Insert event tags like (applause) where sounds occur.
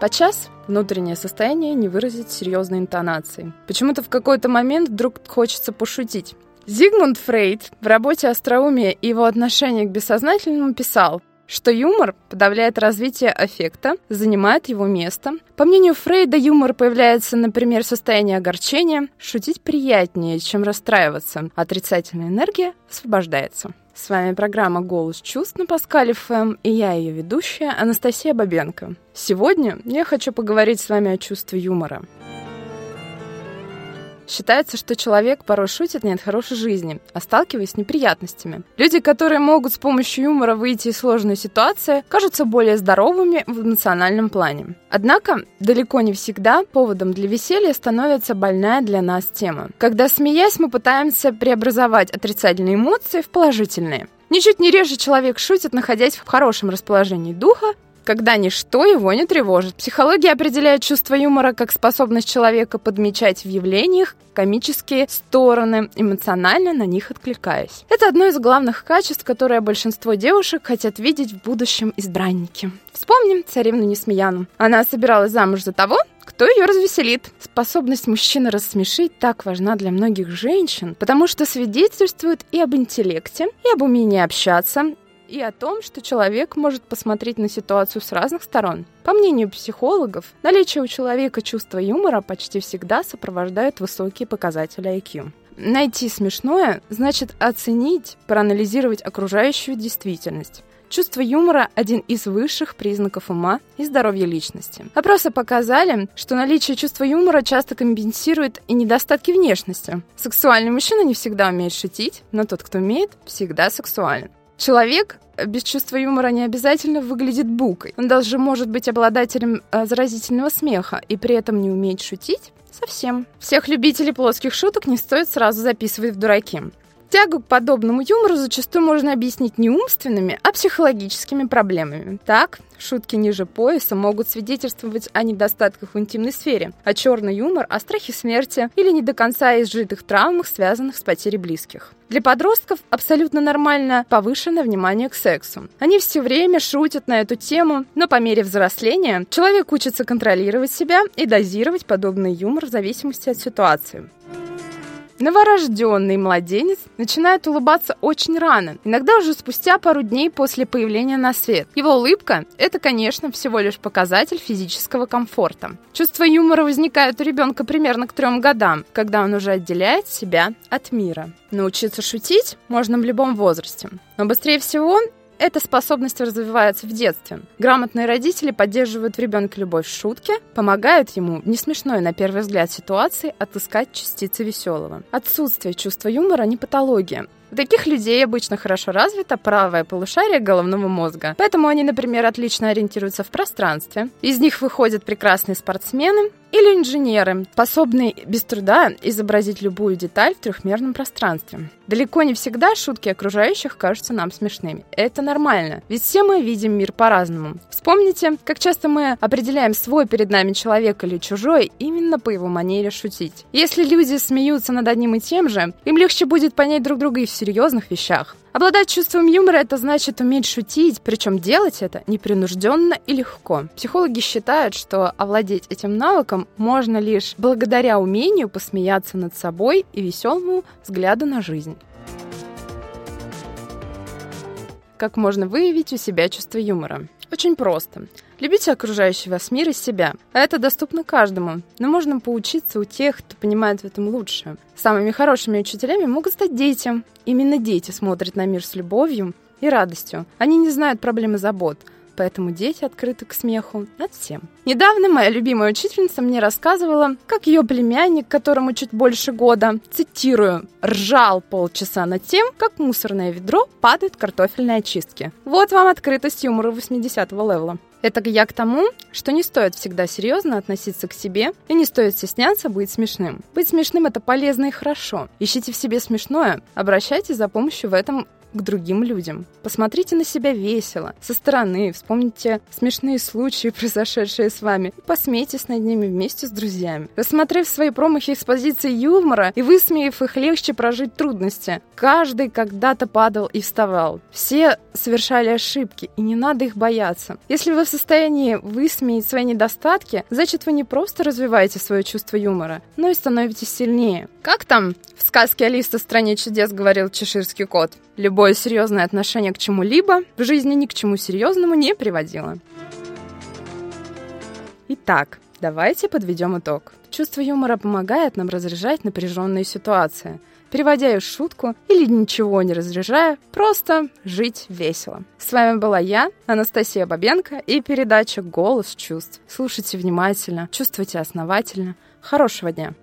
Подчас внутреннее состояние не выразить серьезной интонацией. Почему-то в какой-то момент вдруг хочется пошутить. Зигмунд Фрейд в работе «Остроумие и его отношение к бессознательному» писал, что юмор подавляет развитие аффекта, занимает его место. По мнению Фрейда, юмор появляется, например, в состоянии огорчения. Шутить приятнее, чем расстраиваться. Отрицательная энергия освобождается. С вами программа «Голос чувств» на Паскале ФМ, и я ее ведущая Анастасия Бабенко. Сегодня я хочу поговорить с вами о чувстве юмора. Считается, что человек порой шутит не от хорошей жизни, а сталкиваясь с неприятностями. Люди, которые могут с помощью юмора выйти из сложной ситуации, кажутся более здоровыми в эмоциональном плане. Однако, далеко не всегда поводом для веселья становится больная для нас тема. Когда, смеясь, мы пытаемся преобразовать отрицательные эмоции в положительные. Ничуть не реже человек шутит, находясь в хорошем расположении духа когда ничто его не тревожит. Психология определяет чувство юмора как способность человека подмечать в явлениях комические стороны, эмоционально на них откликаясь. Это одно из главных качеств, которое большинство девушек хотят видеть в будущем избраннике. Вспомним царевну Несмеяну. Она собиралась замуж за того, кто ее развеселит. Способность мужчины рассмешить так важна для многих женщин, потому что свидетельствует и об интеллекте, и об умении общаться, и о том, что человек может посмотреть на ситуацию с разных сторон. По мнению психологов, наличие у человека чувства юмора почти всегда сопровождает высокие показатели IQ. Найти смешное значит оценить, проанализировать окружающую действительность. Чувство юмора – один из высших признаков ума и здоровья личности. Опросы показали, что наличие чувства юмора часто компенсирует и недостатки внешности. Сексуальный мужчина не всегда умеет шутить, но тот, кто умеет, всегда сексуален. Человек без чувства юмора не обязательно выглядит букой. Он даже может быть обладателем э, заразительного смеха и при этом не уметь шутить совсем. Всех любителей плоских шуток не стоит сразу записывать в дураки. Тягу к подобному юмору зачастую можно объяснить не умственными, а психологическими проблемами. Так, шутки ниже пояса могут свидетельствовать о недостатках в интимной сфере, а черный юмор о страхе смерти или не до конца изжитых травмах, связанных с потерей близких. Для подростков абсолютно нормально повышенное внимание к сексу. Они все время шутят на эту тему, но по мере взросления человек учится контролировать себя и дозировать подобный юмор в зависимости от ситуации. Новорожденный младенец начинает улыбаться очень рано, иногда уже спустя пару дней после появления на свет. Его улыбка – это, конечно, всего лишь показатель физического комфорта. Чувство юмора возникает у ребенка примерно к трем годам, когда он уже отделяет себя от мира. Научиться шутить можно в любом возрасте, но быстрее всего эта способность развивается в детстве. Грамотные родители поддерживают в ребенке любовь в шутке, помогают ему в не смешной на первый взгляд ситуации отыскать частицы веселого. Отсутствие чувства юмора не патология. У таких людей обычно хорошо развито правое полушарие головного мозга. Поэтому они, например, отлично ориентируются в пространстве. Из них выходят прекрасные спортсмены или инженеры, способные без труда изобразить любую деталь в трехмерном пространстве. Далеко не всегда шутки окружающих кажутся нам смешными. Это нормально, ведь все мы видим мир по-разному. Вспомните, как часто мы определяем свой перед нами человек или чужой именно по его манере шутить. Если люди смеются над одним и тем же, им легче будет понять друг друга и в серьезных вещах. Обладать чувством юмора – это значит уметь шутить, причем делать это непринужденно и легко. Психологи считают, что овладеть этим навыком можно лишь благодаря умению посмеяться над собой и веселому взгляду на жизнь. Как можно выявить у себя чувство юмора? Очень просто. Любите окружающий вас мир и себя. Это доступно каждому. Но можно поучиться у тех, кто понимает в этом лучше. Самыми хорошими учителями могут стать дети. Именно дети смотрят на мир с любовью и радостью. Они не знают проблем и забот поэтому дети открыты к смеху над всем. Недавно моя любимая учительница мне рассказывала, как ее племянник, которому чуть больше года, цитирую, ржал полчаса над тем, как мусорное ведро падают картофельные очистки. Вот вам открытость юмора 80-го левела. Это я к тому, что не стоит всегда серьезно относиться к себе и не стоит стесняться быть смешным. Быть смешным это полезно и хорошо. Ищите в себе смешное, обращайтесь за помощью в этом к другим людям. Посмотрите на себя весело, со стороны, вспомните смешные случаи, (laughs) произошедшие с вами, и посмейтесь над ними вместе с друзьями. Рассмотрев свои промахи с позиции юмора и высмеяв их, легче прожить трудности. Каждый когда-то падал и вставал. Все совершали ошибки, и не надо их бояться. Если вы в состоянии высмеять свои недостатки, значит, вы не просто развиваете свое чувство юмора, но и становитесь сильнее. Как там в сказке Алиса в стране чудес говорил чеширский кот? Любое серьезное отношение к чему-либо в жизни ни к чему серьезному не приводило. Итак, давайте подведем итог. Чувство юмора помогает нам разряжать напряженные ситуации, переводя их в шутку или ничего не разряжая, просто жить весело. С вами была я, Анастасия Бабенко, и передача «Голос чувств». Слушайте внимательно, чувствуйте основательно. Хорошего дня!